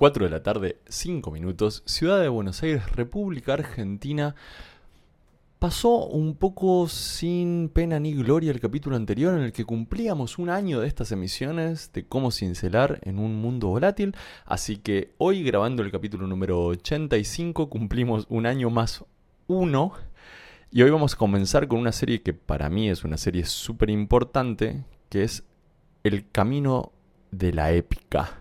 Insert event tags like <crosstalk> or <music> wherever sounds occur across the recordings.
4 de la tarde, 5 minutos, Ciudad de Buenos Aires, República Argentina. Pasó un poco sin pena ni gloria el capítulo anterior en el que cumplíamos un año de estas emisiones de cómo cincelar en un mundo volátil, así que hoy grabando el capítulo número 85 cumplimos un año más uno. Y hoy vamos a comenzar con una serie que para mí es una serie súper importante, que es El Camino de la Épica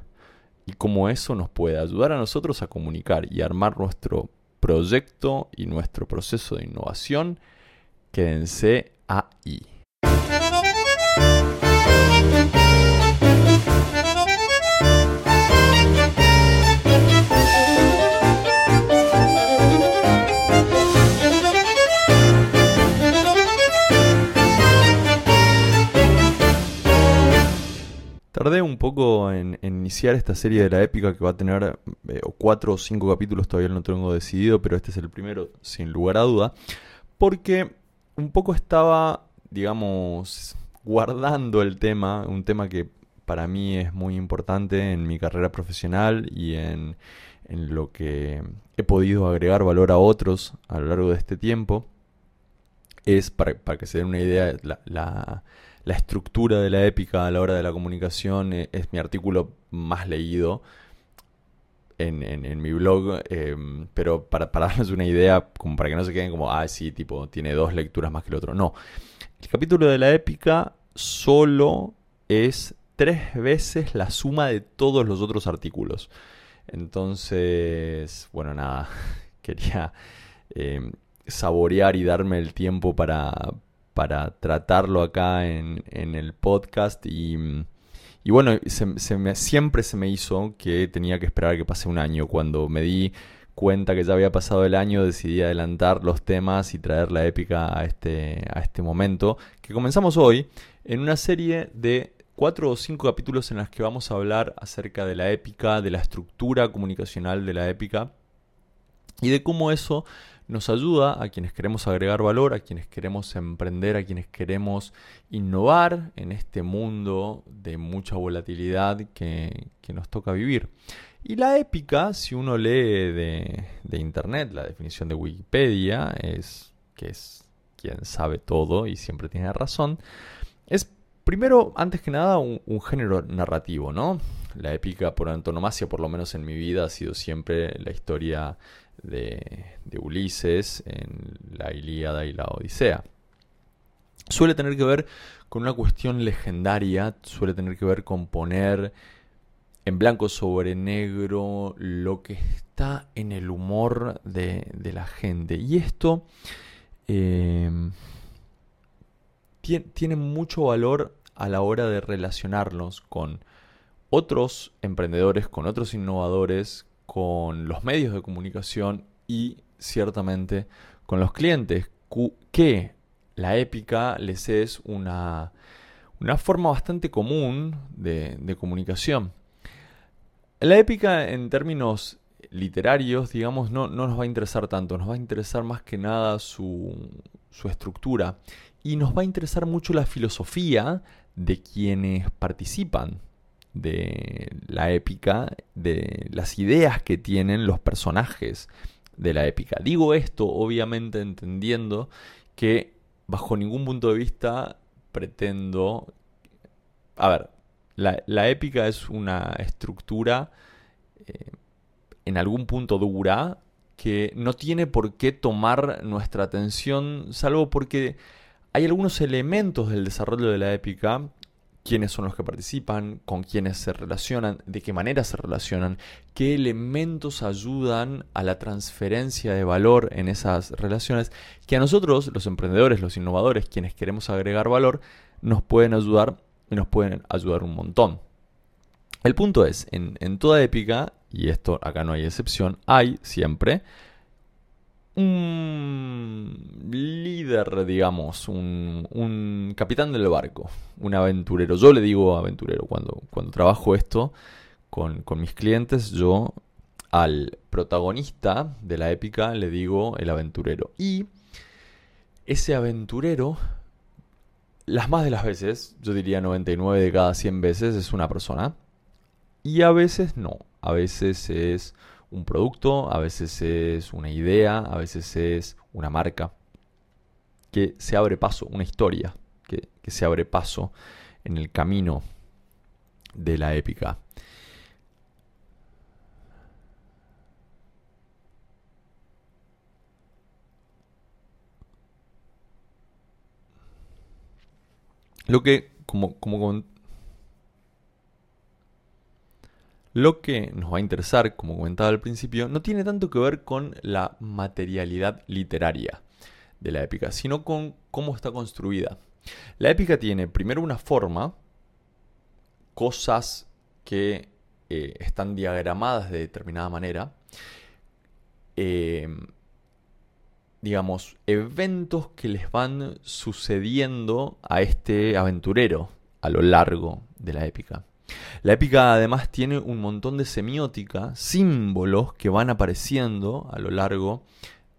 y cómo eso nos puede ayudar a nosotros a comunicar y armar nuestro proyecto y nuestro proceso de innovación. Quédense ahí. Tardé un poco en, iniciar esta serie de la épica que va a tener eh, cuatro o cinco capítulos, todavía no tengo decidido, pero este es el primero sin lugar a duda, porque un poco estaba, digamos, guardando el tema, un tema que para mí es muy importante en mi carrera profesional y en, lo que he podido agregar valor a otros a lo largo de este tiempo, es, para, que se den una idea, la estructura de la épica a la hora de la comunicación eh, es, mi artículo más leído en, mi blog, em, pero para, para, darles una idea, como para que no se queden como, ah, sí, tipo, tiene dos lecturas más que el otro. No, el capítulo de la épica solo es tres veces la suma de todos los otros artículos. Entonces, bueno, nada, <laughs> quería em, saborear y darme el tiempo para, para tratarlo acá en, el podcast y, bueno, siempre se me hizo que tenía que esperar que pase un año. Cuando me di cuenta que ya había pasado el año, decidí adelantar los temas y traer la épica a este, a este momento, que comenzamos hoy en una serie de cuatro o cinco capítulos en las que vamos a hablar acerca de la épica, de la estructura comunicacional de la épica y de cómo eso nos ayuda a quienes queremos agregar valor, a quienes queremos emprender, a quienes queremos innovar en este mundo de mucha volatilidad que, nos toca vivir. Y la épica, si uno lee de, internet, la definición de Wikipedia, es que es quien sabe todo y siempre tiene razón, es primero, antes que nada, un, un, género narrativo, ¿no? La épica por antonomasia, por lo menos en mi vida, ha sido siempre la historia de, Ulises en la Ilíada y la Odisea. Suele tener que ver con una cuestión legendaria, suele tener que ver con poner en blanco sobre negro lo que está en el humor de, la gente. Y esto em, tiene mucho valor a la hora de relacionarnos con otros emprendedores, con otros innovadores, con los medios de comunicación y ciertamente con los clientes, que la épica les es una, una forma bastante común de, comunicación. La épica en términos literarios, digamos, no, no, nos va a interesar tanto, nos va a interesar más que nada su, su estructura y nos va a interesar mucho la filosofía de quienes participan de la épica, de las ideas que tienen los personajes de la épica. Digo esto obviamente entendiendo que bajo ningún punto de vista pretendo... A ver, la, épica es una estructura eh, en algún punto dura que no tiene por qué tomar nuestra atención, salvo porque hay algunos elementos del desarrollo de la épica quiénes son los que participan, con quiénes se relacionan, de qué manera se relacionan, qué elementos ayudan a la transferencia de valor en esas relaciones, que a nosotros, los emprendedores, los innovadores, quienes queremos agregar valor, nos pueden ayudar y nos pueden ayudar un montón. El punto es, en, toda épica, y esto acá no hay excepción, hay siempre un líder, digamos, un, capitán del barco, un aventurero. Yo le digo aventurero cuando, cuando trabajo esto con, con mis clientes, yo al protagonista de la épica le digo el aventurero. Y ese aventurero, las más de las veces, yo diría 99 de cada 100 veces, es una persona. Y a veces no. a veces es un producto, a veces es una idea, a veces es una marca que se abre paso, una historia que, que se abre paso en el camino de la épica. Lo que, como, como, lo que nos va a interesar, como comentaba al principio, no tiene tanto que ver con la materialidad literaria de la épica, sino con cómo está construida. La épica tiene primero una forma, cosas que eh, están diagramadas de determinada manera, eh, digamos, eventos que les van sucediendo a este aventurero a lo largo de la épica. La épica además tiene un montón de semiótica, símbolos que van apareciendo a lo largo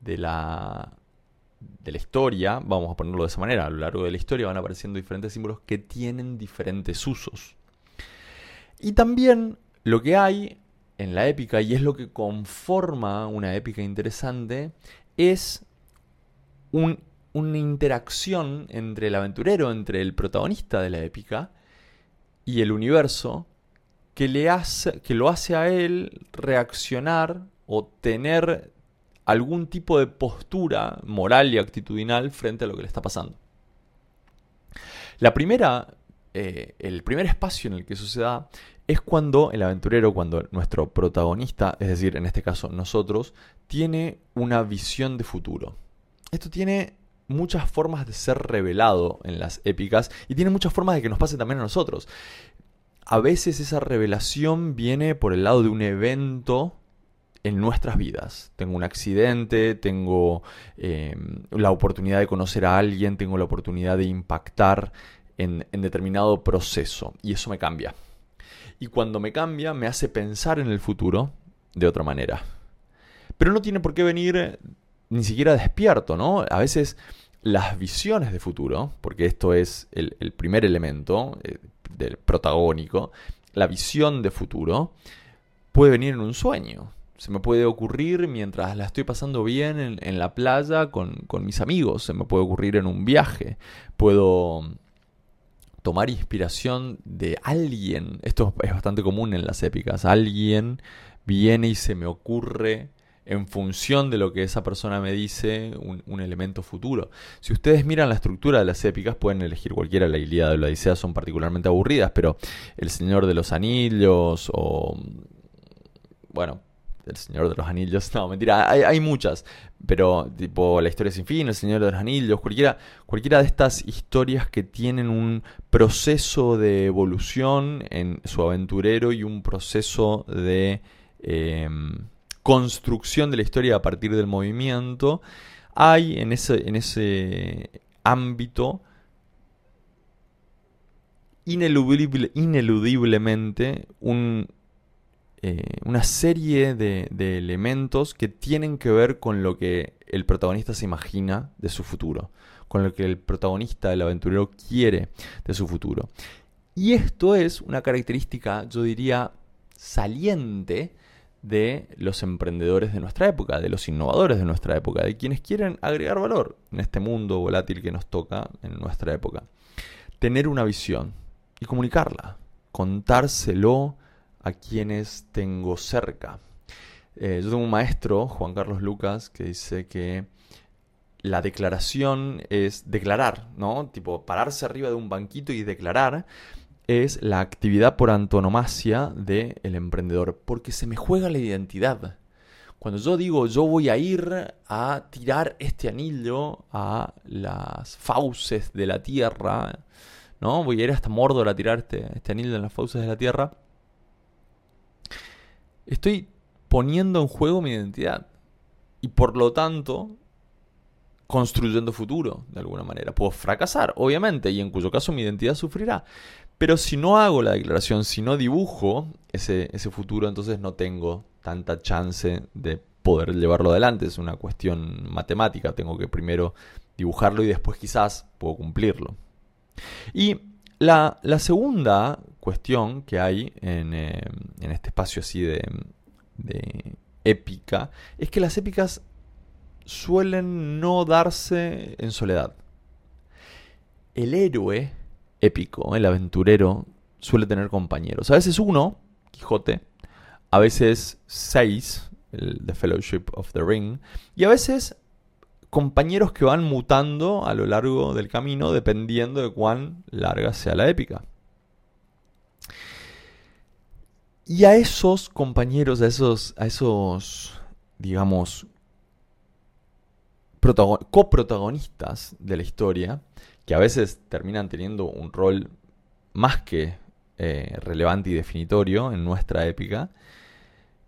de la, de la historia, vamos a ponerlo de esa manera, a lo largo de la historia van apareciendo diferentes símbolos que tienen diferentes usos. Y también lo que hay en la épica, y es lo que conforma una épica interesante, es una interacción entre el aventurero, entre el protagonista de la épica y el universo que, le hace, que lo hace a él reaccionar o tener algún tipo de postura moral y actitudinal frente a lo que le está pasando. La primera, eh, el primer espacio en el que eso se da es cuando el aventurero, cuando nuestro protagonista, es decir, en este caso nosotros, tiene una visión de futuro. Esto tiene muchas formas de ser revelado en las épicas y tiene muchas formas de que nos pase también a nosotros. A veces esa revelación viene por el lado de un evento en nuestras vidas. Tengo un accidente, tengo em, la oportunidad de conocer a alguien, tengo la oportunidad de impactar en, en determinado proceso y eso me cambia. Y cuando me cambia me hace pensar en el futuro de otra manera. Pero no tiene por qué venir ni siquiera despierto, ¿no? A veces las visiones de futuro, porque esto es el, primer elemento eh, del protagónico, la visión de futuro puede venir en un sueño. Se me puede ocurrir mientras la estoy pasando bien en, la playa con, con, mis amigos, se me puede ocurrir en un viaje, puedo tomar inspiración de alguien, esto es bastante común en las épicas, alguien viene y se me ocurre en función de lo que esa persona me dice, un, elemento futuro. Si ustedes miran la estructura de las épicas, pueden elegir cualquiera, la Ilíada o la Odisea son particularmente aburridas, pero El Señor de los Anillos o... Bueno, El Señor de los Anillos, <laughs> no, mentira, hay, muchas, pero tipo La Historia sin fin, El Señor de los Anillos, cualquiera, cualquiera de estas historias que tienen un proceso de evolución en su aventurero y un proceso de... Em, construcción de la historia a partir del movimiento, hay en ese, en ese ámbito ineludiblemente eh, una serie de, elementos que tienen que ver con lo que el protagonista se imagina de su futuro, con lo que el protagonista, el aventurero, quiere de su futuro. Y esto es una característica, yo diría, saliente de los emprendedores de nuestra época, de los innovadores de nuestra época, de quienes quieren agregar valor en este mundo volátil que nos toca en nuestra época. Tener una visión y comunicarla, contárselo a quienes tengo cerca. Eh, yo tengo un maestro, Juan Carlos Lucas, que dice que la declaración es declarar, ¿no? Tipo, pararse arriba de un banquito y declarar es la actividad por antonomasia del emprendedor, porque se me juega la identidad. Cuando yo digo yo voy a ir a tirar este anillo a las fauces de la tierra, ¿no? Voy a ir hasta Mordor a tirar este, este anillo en las fauces de la tierra. Estoy poniendo en juego mi identidad. Y por lo tanto, construyendo futuro, de alguna manera. Puedo fracasar, obviamente, y en cuyo caso mi identidad sufrirá. Pero si no hago la declaración, si no dibujo ese, ese futuro, entonces no tengo tanta chance de poder llevarlo adelante. Es una cuestión matemática. Tengo que primero dibujarlo y después quizás puedo cumplirlo. Y La, segunda cuestión que hay en, eh, en este espacio así de, de épica es que las épicas suelen no darse en soledad. El héroe épico, el aventurero, suele tener compañeros. A veces uno, Quijote, a veces seis, el The Fellowship of the Ring, y a veces compañeros que van mutando a lo largo del camino dependiendo de cuán larga sea la épica. Y a esos compañeros, a esos, a esos digamos, coprotagonistas de la historia, que a veces terminan teniendo un rol más que eh, relevante y definitorio en nuestra épica,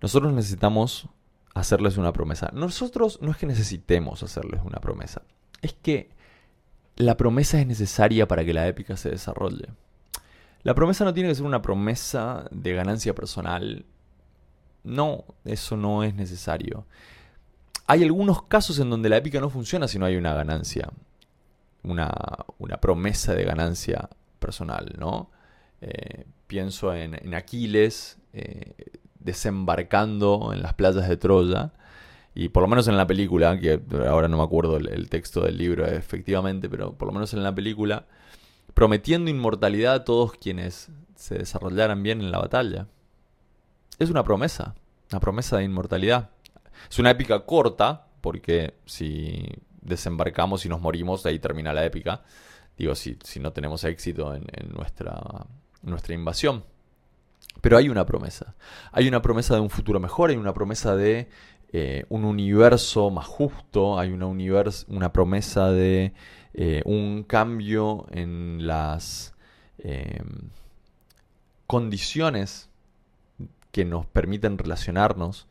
nosotros necesitamos hacerles una promesa. Nosotros no es que necesitemos hacerles una promesa, es que la promesa es necesaria para que la épica se desarrolle. La promesa no tiene que ser una promesa de ganancia personal. No, eso no es necesario. Hay algunos casos en donde la épica no funciona si no hay una ganancia, una, promesa de ganancia personal, ¿no? Eh, pienso en, Aquiles eh, desembarcando en las playas de Troya, y por lo menos en la película, que ahora no me acuerdo el, texto del libro efectivamente, pero por lo menos en la película, prometiendo inmortalidad a todos quienes se desarrollaran bien en la batalla. Es una promesa, una promesa de inmortalidad. Es una épica corta, porque si desembarcamos y nos morimos, ahí termina la épica. Digo, si, si no tenemos éxito en, nuestra, nuestra invasión. Pero hay una promesa. Hay una promesa de un futuro mejor, hay una promesa de eh, un universo más justo, hay una, una promesa de eh, un cambio en las em, condiciones que nos permiten relacionarnos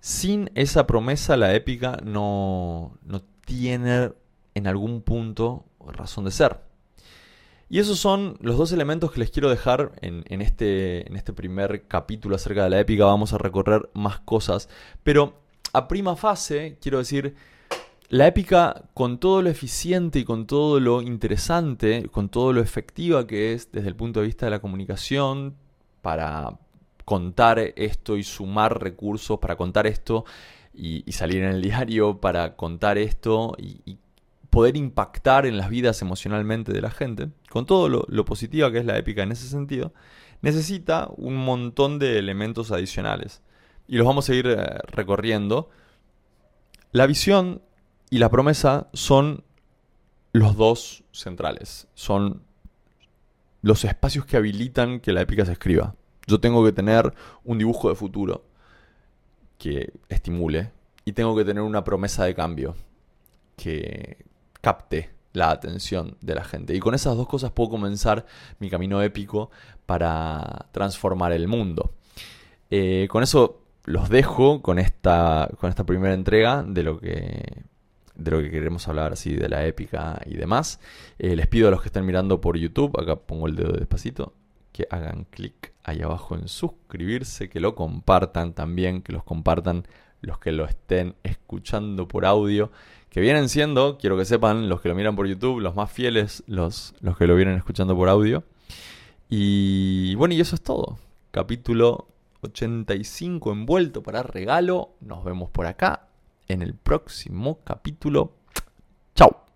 sin esa promesa la épica no, tiene en algún punto razón de ser. Y esos son los dos elementos que les quiero dejar en, este, en este primer capítulo acerca de la épica. Vamos a recorrer más cosas. Pero a prima fase, quiero decir, la épica, con todo lo eficiente y con todo lo interesante, con todo lo efectiva que es desde el punto de vista de la comunicación, para, contar esto y sumar recursos para contar esto y, salir en el diario para contar esto y, poder impactar en las vidas emocionalmente de la gente, con todo lo, positiva que es la épica en ese sentido, necesita un montón de elementos adicionales. Y los vamos a ir eh, recorriendo. La visión y la promesa son los dos centrales. Son los espacios que habilitan que la épica se escriba. Yo tengo que tener un dibujo de futuro que estimule y tengo que tener una promesa de cambio que capte la atención de la gente. Y con esas dos cosas puedo comenzar mi camino épico para transformar el mundo. Eh, con eso los dejo con esta, con esta primera entrega de lo que de lo que queremos hablar así de la épica y demás. Eh, les pido a los que estén mirando por YouTube, acá pongo el dedo despacito, que hagan clic ahí abajo en suscribirse, que lo compartan también, que los compartan los que lo estén escuchando por audio, que vienen siendo, quiero que sepan, los que lo miran por YouTube, los más fieles, los, los que lo vienen escuchando por audio. Y bueno, y eso es todo. Capítulo 85 envuelto para regalo. Nos vemos por acá en el próximo capítulo. Chao.